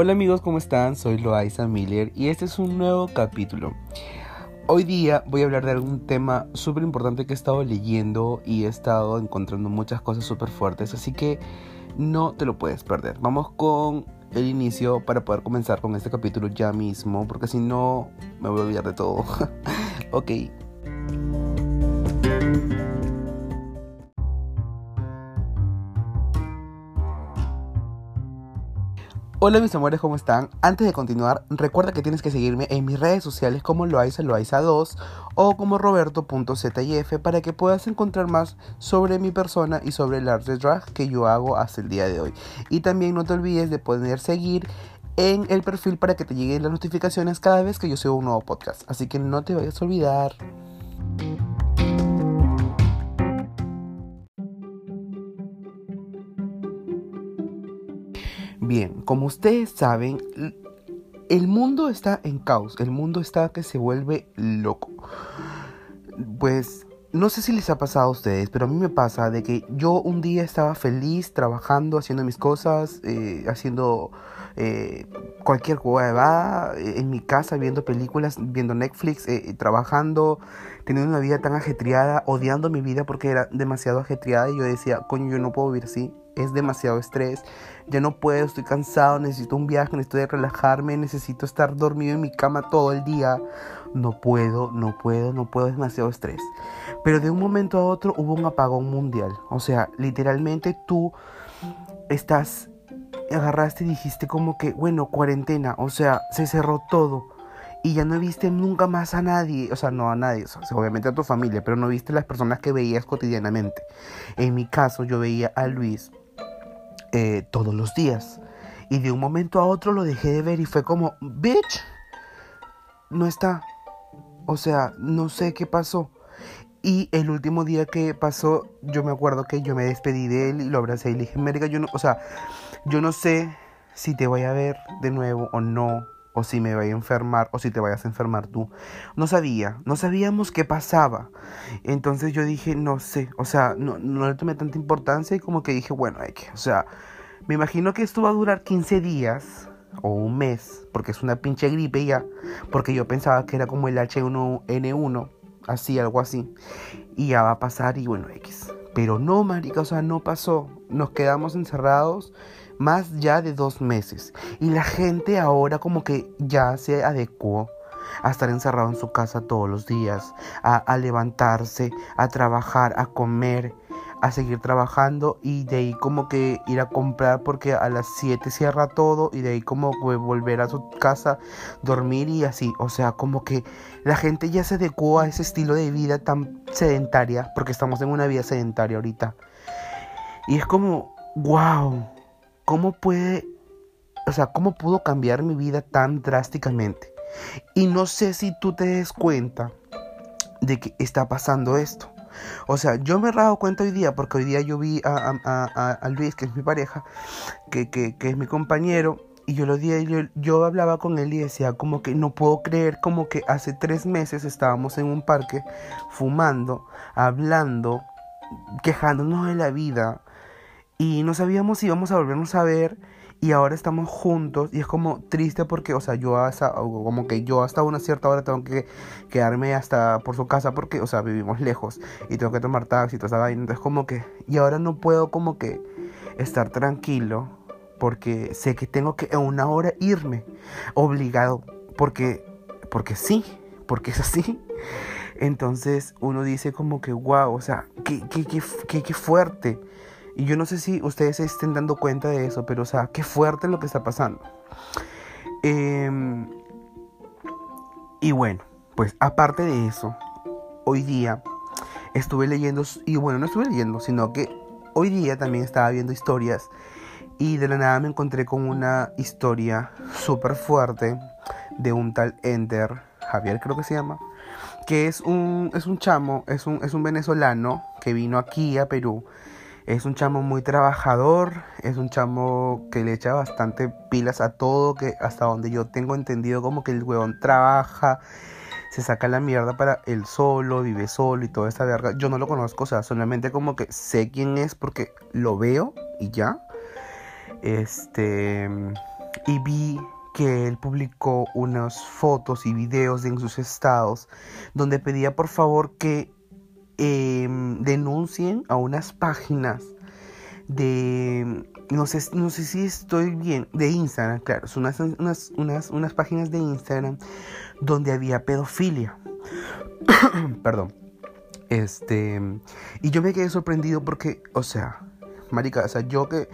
Hola amigos, ¿cómo están? Soy Loaiza Miller y este es un nuevo capítulo. Hoy día voy a hablar de algún tema súper importante que he estado leyendo y he estado encontrando muchas cosas súper fuertes, así que no te lo puedes perder. Vamos con el inicio para poder comenzar con este capítulo ya mismo, porque si no me voy a olvidar de todo. ok. Hola mis amores, ¿cómo están? Antes de continuar, recuerda que tienes que seguirme en mis redes sociales como Loaiza Loaiza2 o como roberto.zif para que puedas encontrar más sobre mi persona y sobre el arte drag que yo hago hasta el día de hoy. Y también no te olvides de poder seguir en el perfil para que te lleguen las notificaciones cada vez que yo subo un nuevo podcast. Así que no te vayas a olvidar. Bien, como ustedes saben, el mundo está en caos, el mundo está que se vuelve loco. Pues no sé si les ha pasado a ustedes, pero a mí me pasa de que yo un día estaba feliz trabajando, haciendo mis cosas, eh, haciendo eh, cualquier huevada en mi casa, viendo películas, viendo Netflix, eh, trabajando, teniendo una vida tan ajetreada, odiando mi vida porque era demasiado ajetreada y yo decía, coño, yo no puedo vivir así, es demasiado estrés, ya no puedo, estoy cansado, necesito un viaje, necesito relajarme, necesito estar dormido en mi cama todo el día. No puedo, no puedo, no puedo, es demasiado estrés. Pero de un momento a otro hubo un apagón mundial. O sea, literalmente tú estás, agarraste y dijiste como que, bueno, cuarentena, o sea, se cerró todo. Y ya no viste nunca más a nadie, o sea, no a nadie, obviamente a tu familia, pero no viste las personas que veías cotidianamente. En mi caso, yo veía a Luis eh, todos los días. Y de un momento a otro lo dejé de ver y fue como, bitch, no está. O sea, no sé qué pasó. Y el último día que pasó, yo me acuerdo que yo me despedí de él y lo abracé y le dije, América, yo no, o sea, yo no sé si te voy a ver de nuevo o no, o si me voy a enfermar, o si te vayas a enfermar tú. No sabía, no sabíamos qué pasaba. Entonces yo dije, no sé, o sea, no, no le tomé tanta importancia y como que dije, bueno, hay o sea, me imagino que esto va a durar 15 días o un mes, porque es una pinche gripe ya, porque yo pensaba que era como el H1N1, así, algo así, y ya va a pasar y bueno, X. Pero no, marica, o sea, no pasó. Nos quedamos encerrados más ya de dos meses. Y la gente ahora como que ya se adecuó a estar encerrado en su casa todos los días, a, levantarse, a trabajar, a comer, a seguir trabajando y de ahí como que ir a comprar porque a las 7 cierra todo y de ahí como volver a su casa, dormir y así. O sea, como que la gente ya se adecuó a ese estilo de vida tan sedentaria porque estamos en una vida sedentaria ahorita. Y es como, wow, ¿cómo puede, o sea, cómo pudo cambiar mi vida tan drásticamente? Y no sé si tú te des cuenta de que está pasando esto. O sea, yo me he dado cuenta hoy día, porque hoy día yo vi a, Luis, que es mi pareja, que, es mi compañero, y yo lo dije, yo, yo hablaba con él y decía como que no puedo creer como que hace tres meses estábamos en un parque fumando, hablando, quejándonos de la vida, y no sabíamos si íbamos a volvernos a ver y ahora estamos juntos y es como triste porque, o sea, yo hasta, como que yo hasta una cierta hora tengo que quedarme hasta por su casa porque, o sea, vivimos lejos y tengo que tomar taxi y toda esa vaina, entonces como que, y ahora no puedo como que estar tranquilo porque sé que tengo que en una hora irme, obligado, porque, porque sí, porque es así. Entonces uno dice como que, wow, o sea, qué, qué, qué, qué fuerte. Y yo no sé si ustedes se estén dando cuenta de eso, pero o sea, qué fuerte lo que está pasando. Em, y bueno, pues aparte de eso, hoy día estuve leyendo, y bueno, no estuve leyendo, sino que hoy día también estaba viendo historias y de la nada me encontré con una historia súper fuerte de un tal Enter, Javier creo que se llama, que es un, es un chamo, es un, es un venezolano que vino aquí a Perú es un chamo muy trabajador, es un chamo que le echa bastante pilas a todo, que hasta donde yo tengo entendido como que el huevón trabaja, se saca la mierda para él solo, vive solo y toda esta verga. Yo no lo conozco, o sea, solamente como que sé quién es porque lo veo y ya. Este y vi que él publicó unas fotos y videos en sus estados donde pedía por favor que em, denuncien a unas páginas de no sé, no sé si estoy bien, de Instagram, claro, son unas, unas, unas, unas páginas de Instagram donde había pedofilia. Perdón. Este, y yo me quedé sorprendido porque, o sea, marica, o sea, yo que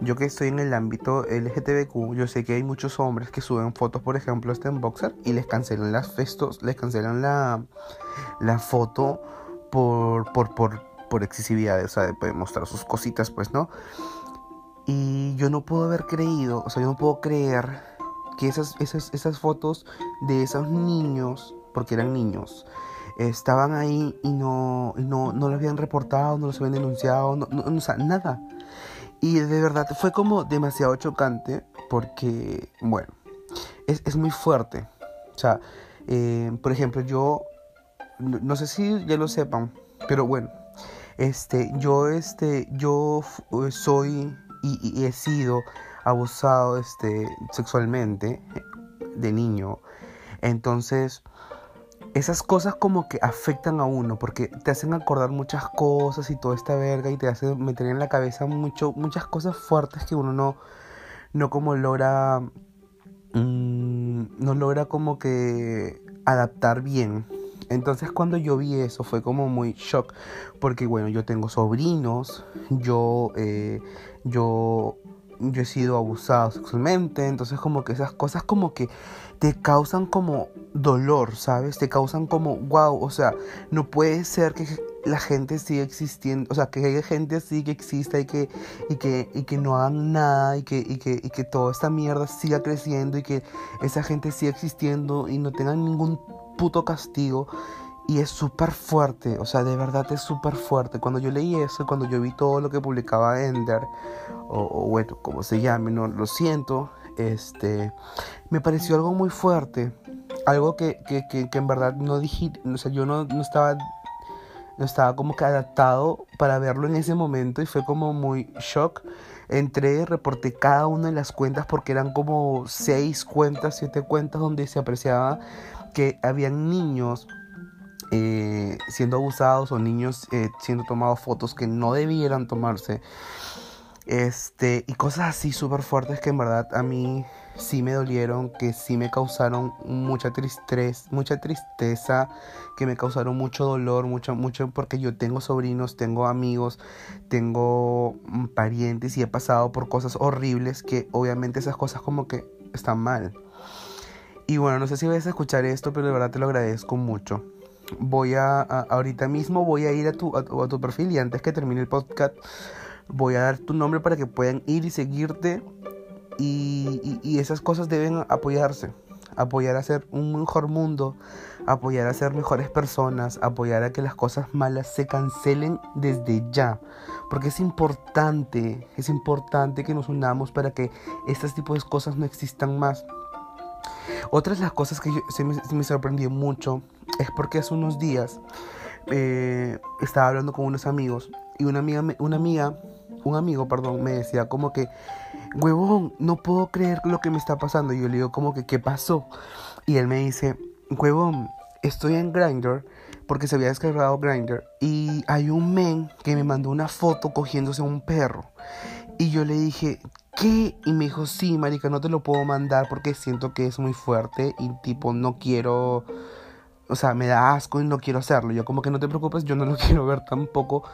yo que estoy en el ámbito LGTBQ, yo sé que hay muchos hombres que suben fotos, por ejemplo, este en Boxer y les cancelan las festos, les cancelan la, la foto por, por, por, por excesividad, o sea, de mostrar sus cositas, pues, ¿no? Y yo no puedo haber creído, o sea, yo no puedo creer que esas, esas, esas fotos de esos niños, porque eran niños, estaban ahí y no, no, no lo habían reportado, no los habían denunciado, no, no, o sea, nada. Y de verdad fue como demasiado chocante porque, bueno, es, es muy fuerte. O sea, eh, por ejemplo, yo, no, sé si ya lo sepan, pero bueno, este, yo, este, yo soy y, he sido abusado, este, sexualmente de niño. Entonces, esas cosas como que afectan a uno porque te hacen acordar muchas cosas y toda esta verga y te hacen meter en la cabeza mucho, muchas cosas fuertes que uno no, no como logra, mm, no logra como que adaptar bien. Entonces cuando yo vi eso fue como muy shock porque bueno, yo tengo sobrinos, yo, eh, yo yo he sido abusado sexualmente, entonces como que esas cosas como que te causan como dolor, ¿sabes? Te causan como, wow, o sea, no puede ser que la gente siga existiendo, o sea, que haya gente así que exista y que, y que, y que no hagan nada y que, y que, y que toda esta mierda siga creciendo y que esa gente siga existiendo y no tengan ningún puto castigo. Y es súper fuerte, o sea, de verdad es súper fuerte. Cuando yo leí eso, cuando yo vi todo lo que publicaba Ender, o, bueno, como se llame, no lo siento, este, me pareció algo muy fuerte. Algo que, que, que, que en verdad no dije, o sea, yo no, no estaba no estaba como que adaptado para verlo en ese momento y fue como muy shock. Entré, reporté cada una de las cuentas porque eran como seis cuentas, siete cuentas donde se apreciaba que habían niños eh, siendo abusados o niños eh, siendo tomados fotos que no debieran tomarse. Este, y cosas así súper fuertes que en verdad a mí sí me dolieron, que sí me causaron mucha tristeza, mucha tristeza, que me causaron mucho dolor, mucho, mucho, porque yo tengo sobrinos, tengo amigos, tengo mm, parientes y he pasado por cosas horribles que obviamente esas cosas como que están mal. Y bueno, no sé si vas a escuchar esto, pero de verdad te lo agradezco mucho voy a, ahorita mismo voy a ir a tu, a tu, perfil y antes que termine el podcast voy a dar tu nombre para que puedan ir y seguirte y, y, esas cosas deben apoyarse. Apoyar a hacer un mejor mundo apoyar a ser mejores personas apoyar a que las cosas malas se cancelen desde ya. Porque es importante es importante que nos unamos para que este tipo de cosas no existan más. Otras de las cosas que me, se me sorprendió mucho es porque hace unos días eh, estaba hablando con unos amigos y una amiga, una amiga, un amigo, perdón, me decía como que, huevón, no puedo creer lo que me está pasando. Y yo le digo como que, ¿qué pasó? Y él me dice, huevón, estoy en Grindr porque se había descargado Grindr y hay un men que me mandó una foto cogiéndose a un perro. Y yo le dije, ¿qué? Y me dijo, sí, marica, no te lo puedo mandar porque siento que es muy fuerte y tipo no quiero o sea, me da asco y no quiero hacerlo. Yo como que no te preocupes, yo no lo quiero ver tampoco.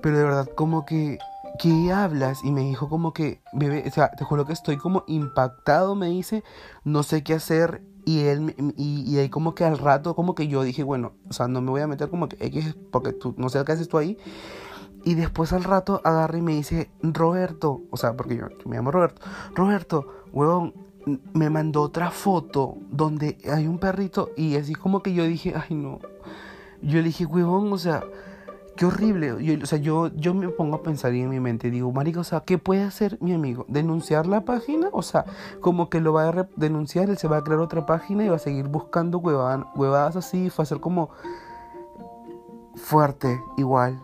Pero de verdad como que, ¿qué hablas? Y me dijo como que, bebé, o sea, te juro que estoy como impactado, me dice, no sé qué hacer. Y él, y, y ahí como que al rato, como que yo dije, bueno, o sea, no me voy a meter como que X, porque tú, no sé qué haces tú ahí. Y después al rato agarra y me dice, Roberto, o sea, porque yo, me llamo Roberto, Roberto, huevón, me mandó otra foto donde hay un perrito y así como que yo dije, ay no. Yo le dije, huevón, o sea, qué horrible. O sea, yo, yo me pongo a pensar en mi mente, digo, marica, o sea, ¿qué puede hacer mi amigo? ¿Denunciar la página? O sea, como que lo va a denunciar, él se va a crear otra página y va a seguir buscando huevadas, huevadas así, fue a ser como fuerte, igual.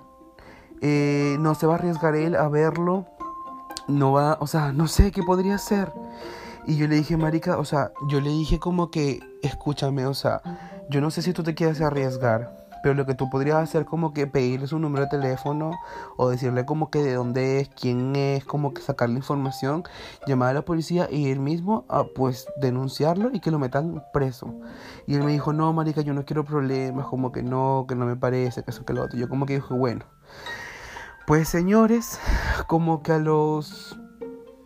Eh, no se va a arriesgar él a verlo. No va, o sea, no sé qué podría hacer. Y yo le dije, marica, o sea, yo le dije como que, escúchame, o sea, yo no sé si tú te quieres arriesgar, pero lo que tú podrías hacer como que pedirle su número de teléfono o decirle como que de dónde es, quién es, como que sacarle información, llamar a la policía y él mismo a pues denunciarlo y que lo metan preso. Y él me dijo, no, marica, yo no quiero problemas, como que no, que no me parece, que eso, que lo otro. Yo como que dije, bueno. Pues señores, como que a los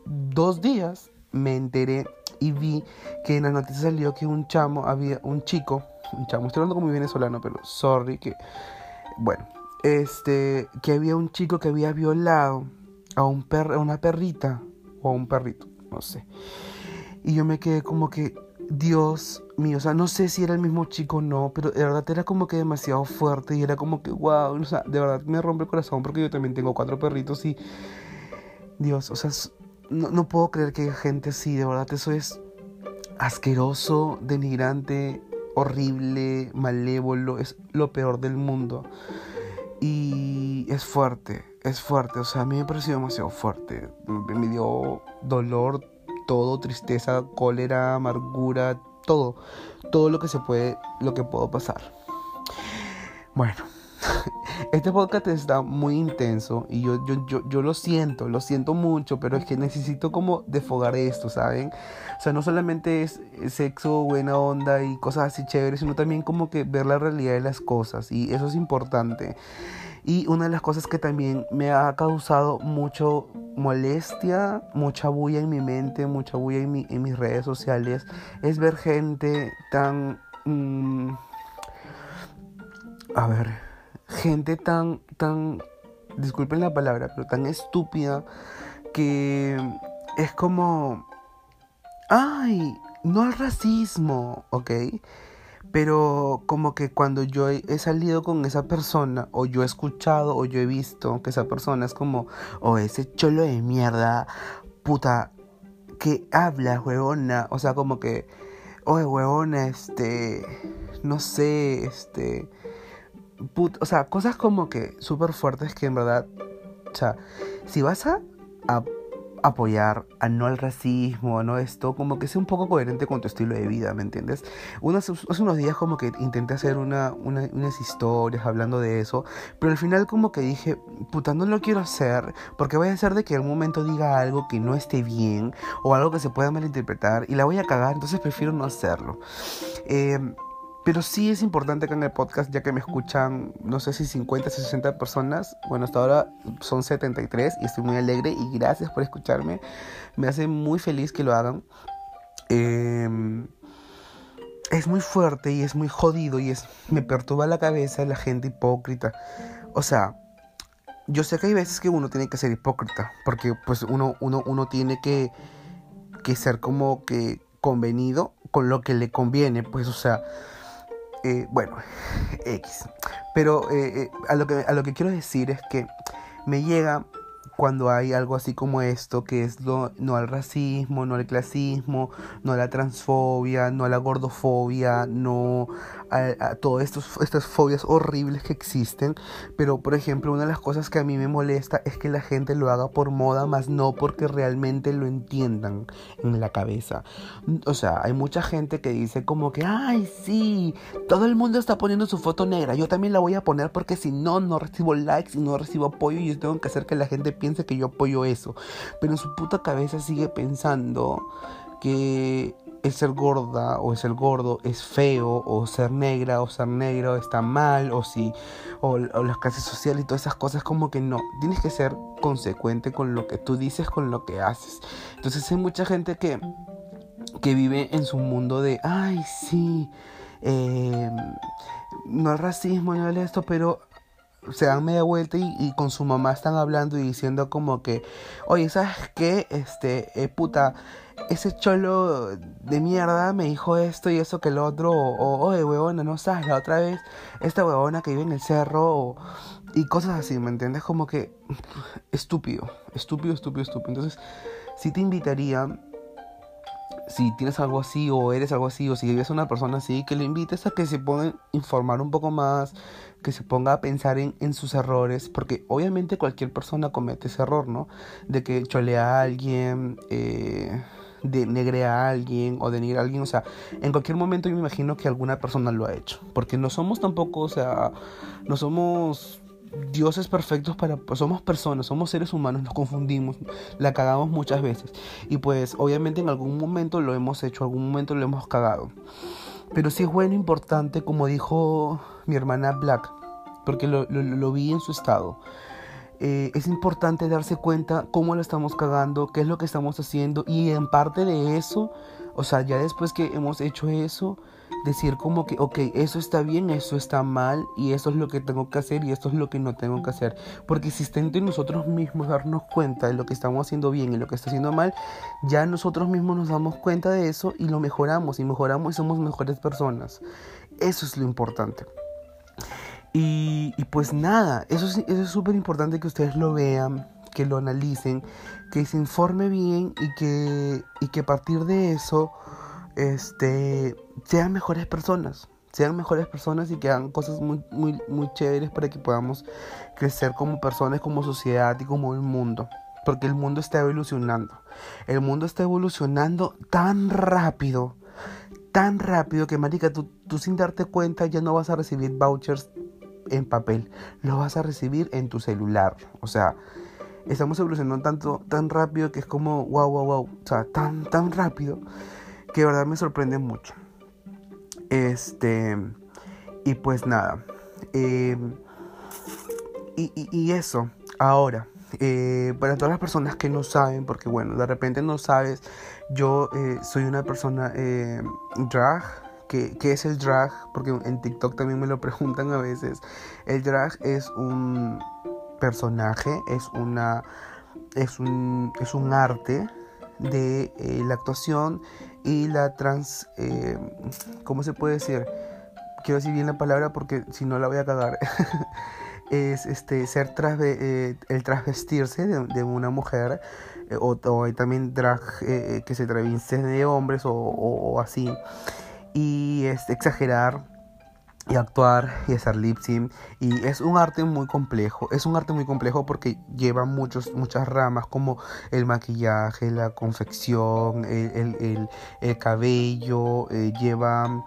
dos días me enteré y vi que en la noticia salió que un chamo, había un chico, chamo, estoy hablando como venezolano, pero sorry que, bueno, este, que había un chico que había violado a, un per, a una perrita o a un perrito, no sé. Y yo me quedé como que, Dios mío, o sea, no sé si era el mismo chico o no, pero de verdad era como que demasiado fuerte y era como que, wow, o sea, de verdad me rompe el corazón porque yo también tengo cuatro perritos y, Dios, o sea, no, no puedo creer que haya gente así, de verdad, eso es asqueroso, denigrante, horrible, malévolo, es lo peor del mundo. Y es fuerte, es fuerte, o sea, a mí me pareció demasiado fuerte. Me dio dolor, todo, tristeza, cólera, amargura, todo, todo lo que se puede, lo que puedo pasar. Bueno, este podcast está muy intenso y yo, yo, yo, yo, lo siento, lo siento mucho, pero es que necesito como defogar esto, ¿saben? O sea, no solamente es sexo, buena onda y cosas así chéveres, sino también como que ver la realidad de las cosas y eso es importante. Y una de las cosas que también me ha causado mucho molestia, mucha bulla en mi mente, mucha bulla en, mi, mis redes sociales, es ver gente tan... Mm, a ver, gente tan, tan, disculpen la palabra, pero tan estúpida que es como, ay, no al racismo, ¿ok? Pero como que cuando yo he salido con esa persona, o yo he escuchado, o yo he visto que esa persona es como, o ese cholo de mierda, puta, que habla, huevona, o sea, como que, oye, huevona, este, no sé, este, o sea, cosas como que súper fuertes que en verdad, o sea, si vas a, apoyar a no al racismo, no esto, como que sea un poco coherente con tu estilo de vida, ¿me entiendes? hace unos días como que intenté hacer una, unas historias hablando de eso, pero al final como que dije, puta, no lo quiero hacer, porque voy a hacer de que en algún momento diga algo que no esté bien, o algo que se pueda malinterpretar, y la voy a cagar, entonces prefiero no hacerlo. Eh, pero sí es importante que en el podcast, ya que me escuchan, no sé si 50, 60 personas, bueno, hasta ahora son 73 y estoy muy alegre y gracias por escucharme. Me hace muy feliz que lo hagan. Em, es muy fuerte y es muy jodido y es me perturba la cabeza la gente hipócrita. O sea, yo sé que hay veces que uno tiene que ser hipócrita, porque pues uno, uno, uno tiene que, que ser como que convenido con lo que le conviene, pues o sea, eh, bueno, X. Pero eh, eh, a, lo que, a lo que quiero decir es que me llega cuando hay algo así como esto, que es lo, no al racismo, no al clasismo, no a la transfobia, no a la gordofobia, no a, todas estas fobias horribles que existen. Pero, por ejemplo, una de las cosas que a mí me molesta es que la gente lo haga por moda, más no porque realmente lo entiendan en la cabeza. O sea, hay mucha gente que dice como que, ay, sí, todo el mundo está poniendo su foto negra, yo también la voy a poner porque si no, no recibo likes y no recibo apoyo y yo tengo que hacer que la gente piense que yo apoyo eso. Pero en su puta cabeza sigue pensando que el ser gorda o el ser gordo es feo, o ser negra o ser negro está mal, o si, o, las clases sociales y todas esas cosas, como que no. Tienes que ser consecuente con lo que tú dices, con lo que haces. Entonces hay mucha gente que, que vive en su mundo de, ay, sí, eh, no el racismo, no el esto, pero se dan media vuelta y, con su mamá están hablando y diciendo como que, oye, ¿sabes qué? Este, eh, puta, ese cholo de mierda me dijo esto y eso que lo otro, o, oye, huevona, no sabes, la otra vez, esta huevona que vive en el cerro, y cosas así, ¿me entiendes? Como que estúpido, estúpido, estúpido, estúpido. Entonces, sí te invitaría si tienes algo así o eres algo así o si vives una persona así, que le invites a que se pueda informar un poco más, que se ponga a pensar en, en, sus errores, porque obviamente cualquier persona comete ese error, ¿no? De que cholea a alguien, eh, denegre a alguien o denigre a alguien. O sea, en cualquier momento yo me imagino que alguna persona lo ha hecho. Porque no somos tampoco, o sea, no somos dioses perfectos para pues, somos personas, somos seres humanos, nos confundimos, la cagamos muchas veces y pues obviamente en algún momento lo hemos hecho, en algún momento lo hemos cagado. Pero sí es bueno, importante, como dijo mi hermana Black, porque lo, lo, vi en su estado. Eh, es importante darse cuenta cómo lo estamos cagando, qué es lo que estamos haciendo y en parte de eso, o sea, ya después que hemos hecho eso, decir como que, ok, eso está bien, eso está mal y eso es lo que tengo que hacer y esto es lo que no tengo que hacer. Porque si está entre nosotros mismos darnos cuenta de lo que estamos haciendo bien y lo que está haciendo mal, ya nosotros mismos nos damos cuenta de eso y lo mejoramos y mejoramos y somos mejores personas. Eso es lo importante. Y, pues nada, eso, eso es súper importante que ustedes lo vean, que lo analicen, que se informe bien y que, y que a partir de eso este, sean mejores personas, sean mejores personas y que hagan cosas muy, muy, muy chéveres para que podamos crecer como personas, como sociedad y como el mundo. Porque el mundo está evolucionando. El mundo está evolucionando tan rápido, tan rápido que, marica, tú, tú sin darte cuenta ya no vas a recibir vouchers en papel, lo vas a recibir en tu celular. O sea, estamos evolucionando tanto, tan rápido que es como, wow, wow, wow. O sea, tan, tan rápido que verdad me sorprende mucho. Este, y pues nada. Eh, y, eso, ahora, eh, para todas las personas que no saben, porque bueno, de repente no sabes, yo eh, soy una persona drag. ¿Qué, ¿Qué es el drag? Porque en TikTok también me lo preguntan a veces. El drag es un personaje, es una es un, es un arte de la actuación y la trans, eh, ¿cómo se puede decir? Quiero decir bien la palabra porque si no la voy a cagar. es este ser eh, el transvestirse de, una mujer eh, o, o, también drag eh, que se traviste de hombres o, o, así y es exagerar y actuar y hacer lip sync. Y es un arte muy complejo es un arte muy complejo porque lleva muchos muchas ramas como el maquillaje la confección el, el, cabello eh, lleva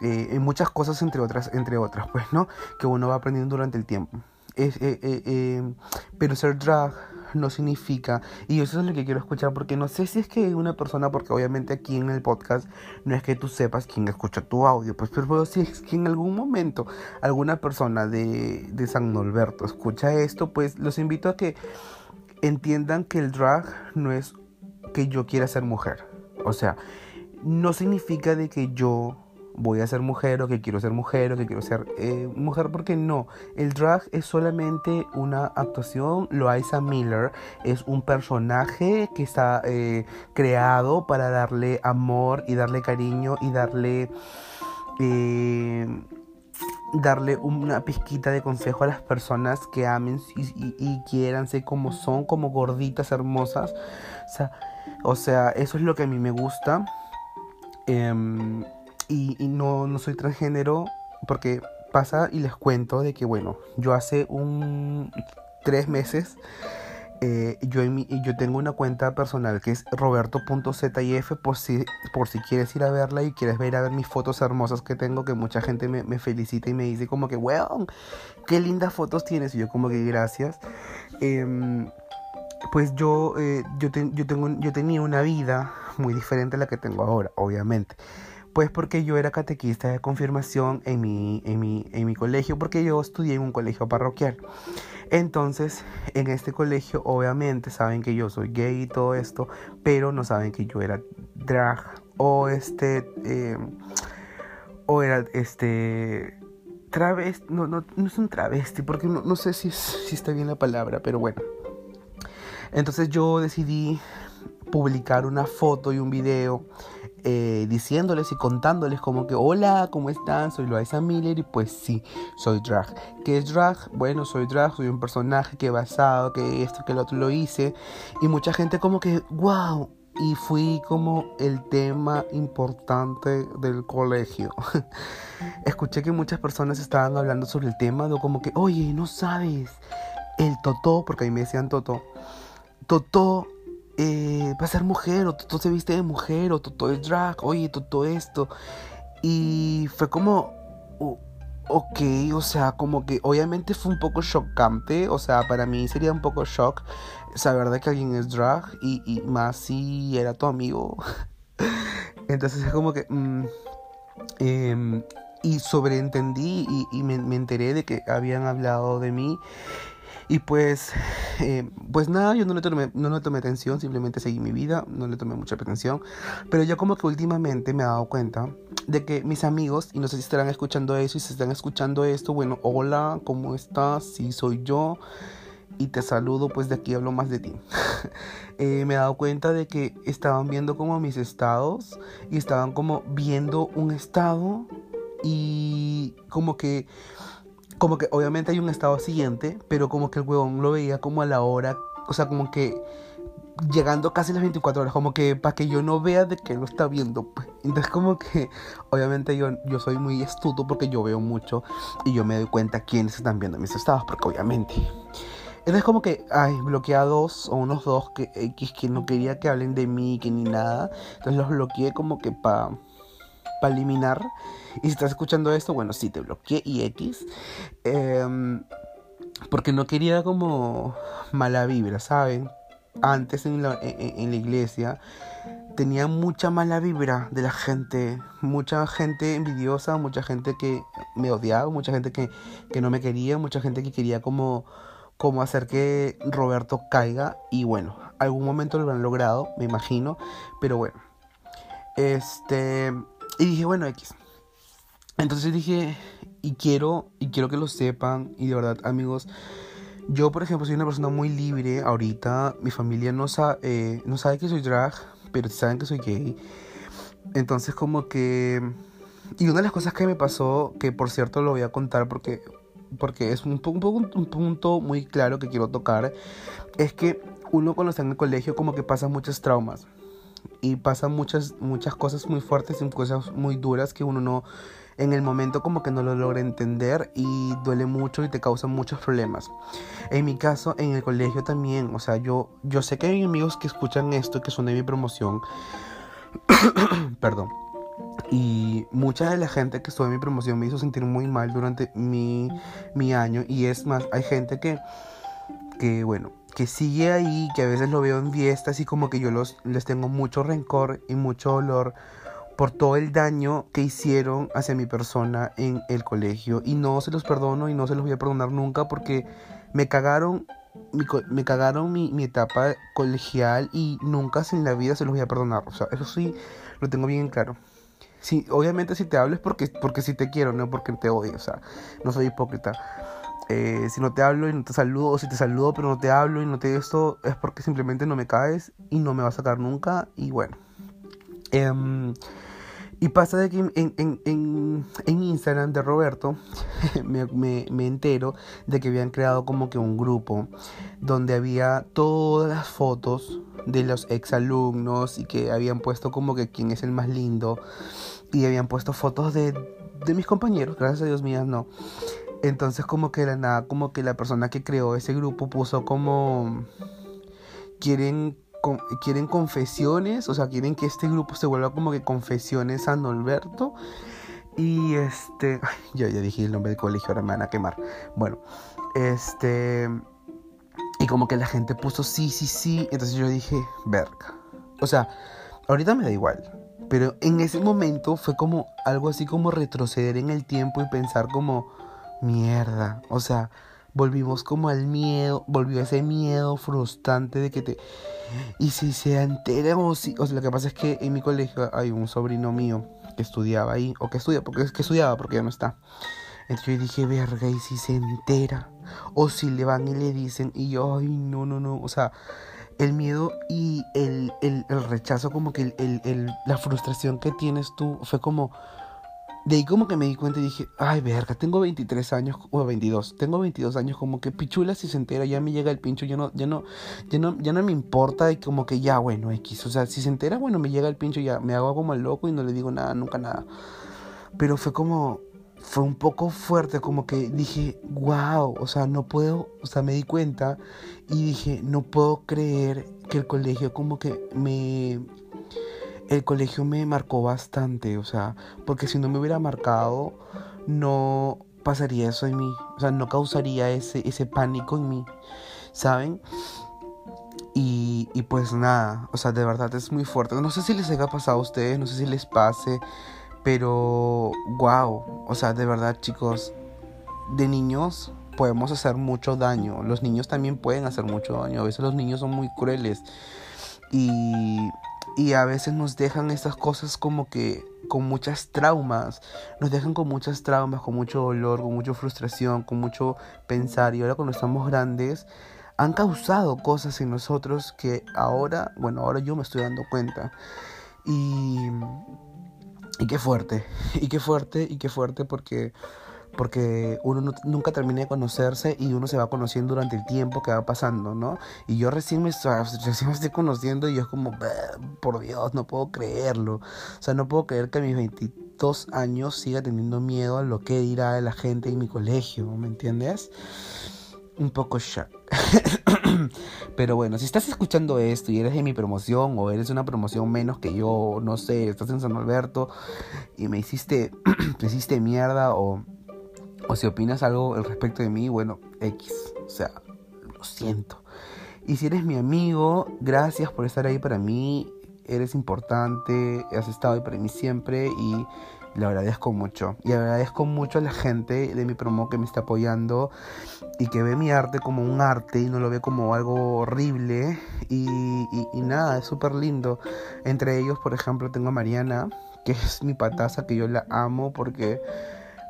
eh, muchas cosas entre otras entre otras pues no que uno va aprendiendo durante el tiempo. Eh, pero ser drag no significa, y eso es lo que quiero escuchar, porque no sé si es que una persona, porque obviamente aquí en el podcast no es que tú sepas quién escucha tu audio, pues pero si es que en algún momento alguna persona de, de San Norberto escucha esto, pues los invito a que entiendan que el drag no es que yo quiera ser mujer, o sea, no significa de que yo voy a ser mujer o que quiero ser mujer o que quiero ser eh, mujer porque no el drag es solamente una actuación Loaiza Miller es un personaje que está eh, creado para darle amor y darle cariño y darle eh, darle una pizquita de consejo a las personas que amen y, y, y como son como gorditas hermosas. O sea, o sea eso es lo que a mí me gusta. Em, y, no, no soy transgénero porque pasa y les cuento de que, bueno, yo hace un tres meses eh, yo, en yo tengo una cuenta personal que es roberto.zif por si, por si quieres ir a verla y quieres ver a mis fotos hermosas que tengo, que mucha gente me, me felicita y me dice como que, weón, qué lindas fotos tienes. Y yo como que gracias. Em, pues yo, eh, yo, yo, tengo, yo tenía una vida muy diferente a la que tengo ahora, obviamente. Pues porque yo era catequista de confirmación en mi, en mi, en mi colegio, porque yo estudié en un colegio parroquial. Entonces, en este colegio, obviamente, saben que yo soy gay y todo esto, pero no saben que yo era drag o este, eh, o era este, travesti, no, no, no es un travesti, porque no, no sé si, si está bien la palabra, pero bueno. Entonces yo decidí publicar una foto y un video eh, diciéndoles y contándoles como que hola, ¿cómo están? Soy Loaiza Miller y pues sí, soy drag. ¿Qué es drag? Bueno, soy drag, soy un personaje que he basado, que esto, que lo otro lo hice. Y mucha gente como que, wow. Y fui como el tema importante del colegio. Escuché que muchas personas estaban hablando sobre el tema, de como que, oye, no sabes, el Totó, porque a mí me decían Totó. Totó eh, va a ser mujer, o Toto se viste de mujer, o Toto es drag, oye, Toto esto. Y fue como, ok, o sea, como que obviamente fue un poco chocante, o sea, para mí sería un poco shock saber de que alguien es drag y, más si era tu amigo. Entonces es como que... Mm, em, y sobreentendí y, y me, me, enteré de que habían hablado de mí y pues, eh, pues nada, yo no le, tomé, no le tomé atención, simplemente seguí mi vida, no le tomé mucha atención. Pero yo como que últimamente me he dado cuenta de que mis amigos, y no sé si estarán escuchando eso y si están escuchando esto, bueno, hola, ¿cómo estás? Sí, soy yo. Y te saludo, pues de aquí hablo más de ti. Eh, me he dado cuenta de que estaban viendo como mis estados y estaban como viendo un estado y como que como que obviamente hay un estado siguiente, pero como que el huevón lo veía como a la hora, o sea, como que llegando casi las 24 horas, como que para que yo no vea de que lo está viendo. Pues. Entonces como que obviamente yo, yo soy muy astuto porque yo veo mucho y yo me doy cuenta quiénes están viendo mis estados, porque obviamente. Entonces como que, ay, bloqueé dos o unos dos que, X que no quería que hablen de mí, que ni nada. Entonces los bloqueé como que para para eliminar. Y si estás escuchando esto, bueno, sí, te bloqueé y X. Em, porque no quería como mala vibra, ¿saben? Antes en la, en, la iglesia tenía mucha mala vibra de la gente, mucha gente envidiosa, mucha gente que me odiaba, mucha gente que, que no me quería, mucha gente que quería como, como hacer que Roberto caiga y bueno, algún momento lo han logrado, me imagino, pero bueno. Este, y dije, bueno, X. Entonces dije, y quiero, y quiero que lo sepan, y de verdad, amigos, yo, por ejemplo, soy una persona muy libre ahorita. Mi familia no, sabe, eh, no sabe que soy drag, pero saben que soy gay. Entonces, como que... Y una de las cosas que me pasó, que por cierto lo voy a contar porque, porque es un, un, un punto muy claro que quiero tocar, es que uno cuando está en el colegio como que pasa muchos traumas y pasan muchas, muchas cosas muy fuertes y cosas muy duras que uno no, en el momento como que no lo logra entender y duele mucho y te causa muchos problemas. En mi caso, en el colegio también, o sea, yo, yo sé que hay amigos que escuchan esto, que son de mi promoción, perdón. Y mucha de la gente que estuvo en mi promoción me hizo sentir muy mal durante mi, mi año. Y es más, hay gente que, que bueno, que sigue ahí, que a veces lo veo en fiestas y como que yo los, les tengo mucho rencor y mucho dolor por todo el daño que hicieron hacia mi persona en el colegio y no se los perdono y no se los voy a perdonar nunca porque me cagaron mi, me cagaron mi, mi etapa colegial y nunca en la vida se los voy a perdonar. O sea, eso sí lo tengo bien claro. Sí, obviamente si te hablo es porque, porque sí te quiero, no porque te odio. O sea, no soy hipócrita. Eh, si no te hablo y no te saludo, o si te saludo pero no te hablo y no te esto, es porque simplemente no me caes y no me vas a sacar nunca. Y bueno. Em, y pasa de que en, en, en, Instagram de Roberto me, me, me, entero de que habían creado como que un grupo donde había todas las fotos de los exalumnos y que habían puesto como que quién es el más lindo y habían puesto fotos de, de mis compañeros, gracias a Dios mías no. Entonces como que la nada, como que la persona que creó ese grupo puso como quieren quieren confesiones, o sea, quieren que este grupo se vuelva como que confesiones San Alberto. Y este, ya, ya dije el nombre del colegio, ahora me van a quemar. Bueno, este, y como que la gente puso sí, sí, sí. Entonces yo dije, verga. O sea, ahorita me da igual. Pero en ese momento fue como algo así como retroceder en el tiempo y pensar como, mierda. O sea, volvimos como al miedo, volvió ese miedo frustrante de que te... Y si se entera o si... O sea, lo que pasa es que en mi colegio hay un sobrino mío que estudiaba ahí, o que estudia, porque es que estudiaba porque ya no está. Entonces yo dije, verga, y si se entera, o si le van y le dicen, y yo, ay, no, no, no, o sea, el miedo y el, el, el rechazo, como que el, la frustración que tienes tú, fue como, de ahí como que me di cuenta y dije, ay, verga, tengo 23 años, o 22, tengo 22 años, como que pichula si se entera, ya me llega el pincho, ya no, ya no, ya no, no me importa y como que ya, bueno, X, o sea, si se entera, bueno, me llega el pincho, ya me hago como el loco y no le digo nada, nunca nada. Pero fue como, fue un poco fuerte, como que dije, wow, o sea, no puedo, o sea, me di cuenta y dije, no puedo creer que el colegio como que me... El colegio me marcó bastante, o sea, porque si no me hubiera marcado, no pasaría eso en mí, o sea, no causaría ese, ese pánico en mí, ¿saben? Y, y pues nada, o sea, de verdad es muy fuerte. No sé si les haya pasado a ustedes, no sé si les pase, pero, wow, o sea, de verdad chicos, de niños podemos hacer mucho daño. Los niños también pueden hacer mucho daño. A veces los niños son muy crueles. Y, y a veces nos dejan estas cosas como que con muchas traumas. Nos dejan con muchas traumas, con mucho dolor, con mucha frustración, con mucho pensar. Y ahora cuando estamos grandes, han causado cosas en nosotros que ahora, bueno, ahora yo me estoy dando cuenta. Y y qué fuerte, y qué fuerte, y qué fuerte porque, porque uno nunca termina de conocerse y uno se va conociendo durante el tiempo que va pasando, ¿no? Y yo recién me, recién me estoy conociendo y yo es como, por Dios, no puedo creerlo. O sea, no puedo creer que a mis 22 años siga teniendo miedo a lo que dirá la gente en mi colegio, ¿me entiendes? Un poco shock. Pero bueno, si estás escuchando esto y eres de mi promoción o eres una promoción menos que yo, no sé, estás en San Alberto y me hiciste, me hiciste mierda o, o si opinas algo al respecto de mí, bueno, X, o sea, lo siento. Y si eres mi amigo, gracias por estar ahí para mí, eres importante, has estado ahí para mí siempre y le agradezco mucho. Y agradezco mucho a la gente de mi promo que me está apoyando y que ve mi arte como un arte y no lo ve como algo horrible. Y, nada, es súper lindo. Entre ellos, por ejemplo, tengo a Mariana, que es mi pataza, que yo la amo porque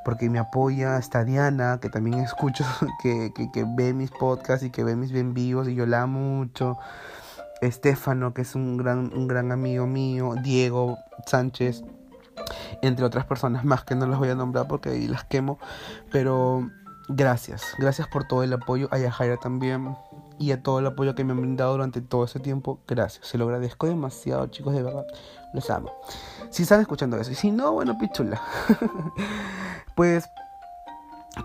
porque me apoya, está Diana, que también escucho, que, que, que ve mis podcasts y que ve mis bien vivos y yo la amo mucho. Estefano, que es un gran, un gran amigo mío, Diego Sánchez, entre otras personas más que no las voy a nombrar porque ahí las quemo, pero gracias, gracias por todo el apoyo, a Yajaira también y a todo el apoyo que me han brindado durante todo ese tiempo, gracias, se lo agradezco demasiado chicos, de verdad, los amo. Si están escuchando eso, y si no, bueno, pichula. pues,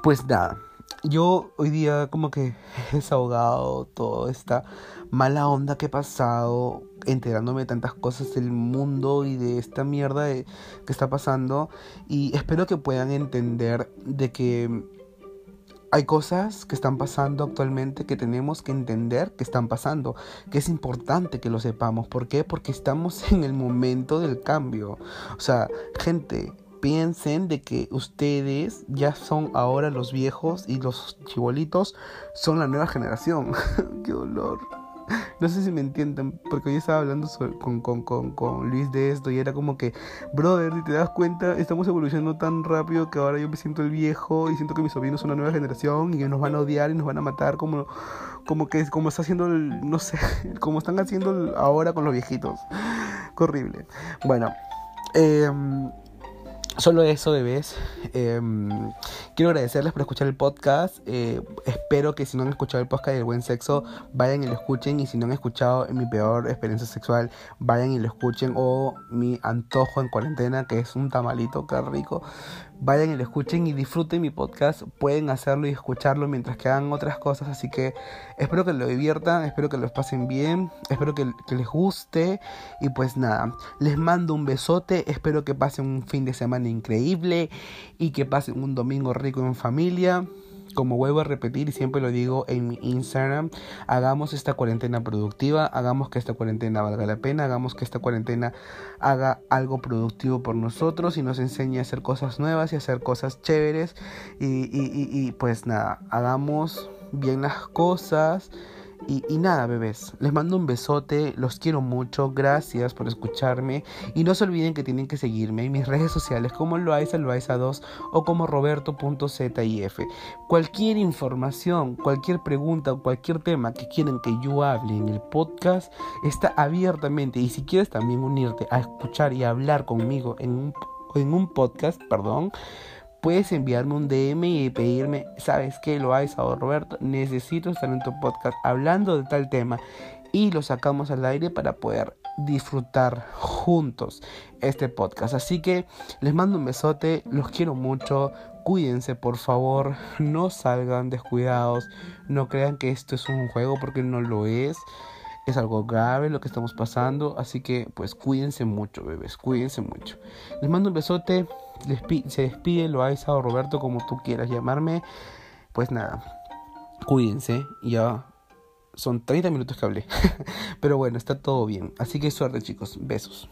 pues nada, yo hoy día como que he desahogado toda esta mala onda que he pasado enterándome de tantas cosas del mundo y de esta mierda que está pasando. Y espero que puedan entender de que hay cosas que están pasando actualmente que tenemos que entender que están pasando, que es importante que lo sepamos. ¿Por qué? Porque estamos en el momento del cambio. O sea, gente, piensen de que ustedes ya son ahora los viejos y los chibolitos son la nueva generación. Qué dolor. No sé si me entienden, porque hoy estaba hablando con, con, con, con, Luis de esto y era como que, brother, si te das cuenta, estamos evolucionando tan rápido que ahora yo me siento el viejo y siento que mis sobrinos son una nueva generación y que nos van a odiar y nos van a matar como, como que como está haciendo, no sé, como están haciendo ahora con los viejitos. Horrible. Bueno, eh, Solo eso vez. Em, quiero agradecerles por escuchar el podcast. Eh, espero que si no han escuchado el podcast del buen sexo, vayan y lo escuchen. Y si no han escuchado mi peor experiencia sexual, vayan y lo escuchen. O mi antojo en cuarentena, que es un tamalito, qué rico vayan y lo escuchen y disfruten mi podcast. Pueden hacerlo y escucharlo mientras que hagan otras cosas. Así que espero que lo diviertan, espero que los pasen bien, espero que, que, les guste. Y pues nada, les mando un besote. Espero que pasen un fin de semana increíble y que pasen un domingo rico en familia como vuelvo a repetir y siempre lo digo en mi Instagram, hagamos esta cuarentena productiva, hagamos que esta cuarentena valga la pena, hagamos que esta cuarentena haga algo productivo por nosotros y nos enseñe a hacer cosas nuevas y hacer cosas chéveres y, y, y pues nada, hagamos bien las cosas. Y, nada, bebés, les mando un besote, los quiero mucho, gracias por escucharme. Y no se olviden que tienen que seguirme en mis redes sociales como Loaiza Loaiza2 o como Roberto.zif. Cualquier información, cualquier pregunta o cualquier tema que quieran que yo hable en el podcast está abiertamente. Y si quieres también unirte a escuchar y hablar conmigo en un, en un podcast, perdón, puedes enviarme un DM y pedirme, ¿sabes qué? Lo hay, Salvador Roberto, necesito estar en tu podcast hablando de tal tema y lo sacamos al aire para poder disfrutar juntos este podcast. Así que les mando un besote, los quiero mucho, cuídense, por favor, no salgan descuidados, no crean que esto es un juego porque no lo es. Es algo grave lo que estamos pasando, así que pues cuídense mucho, bebés, cuídense mucho. Les mando un besote, se despide Loaiza o Roberto, como tú quieras llamarme. Pues nada, cuídense, ya son 30 minutos que hablé. Pero bueno, está todo bien. Así que suerte chicos, besos.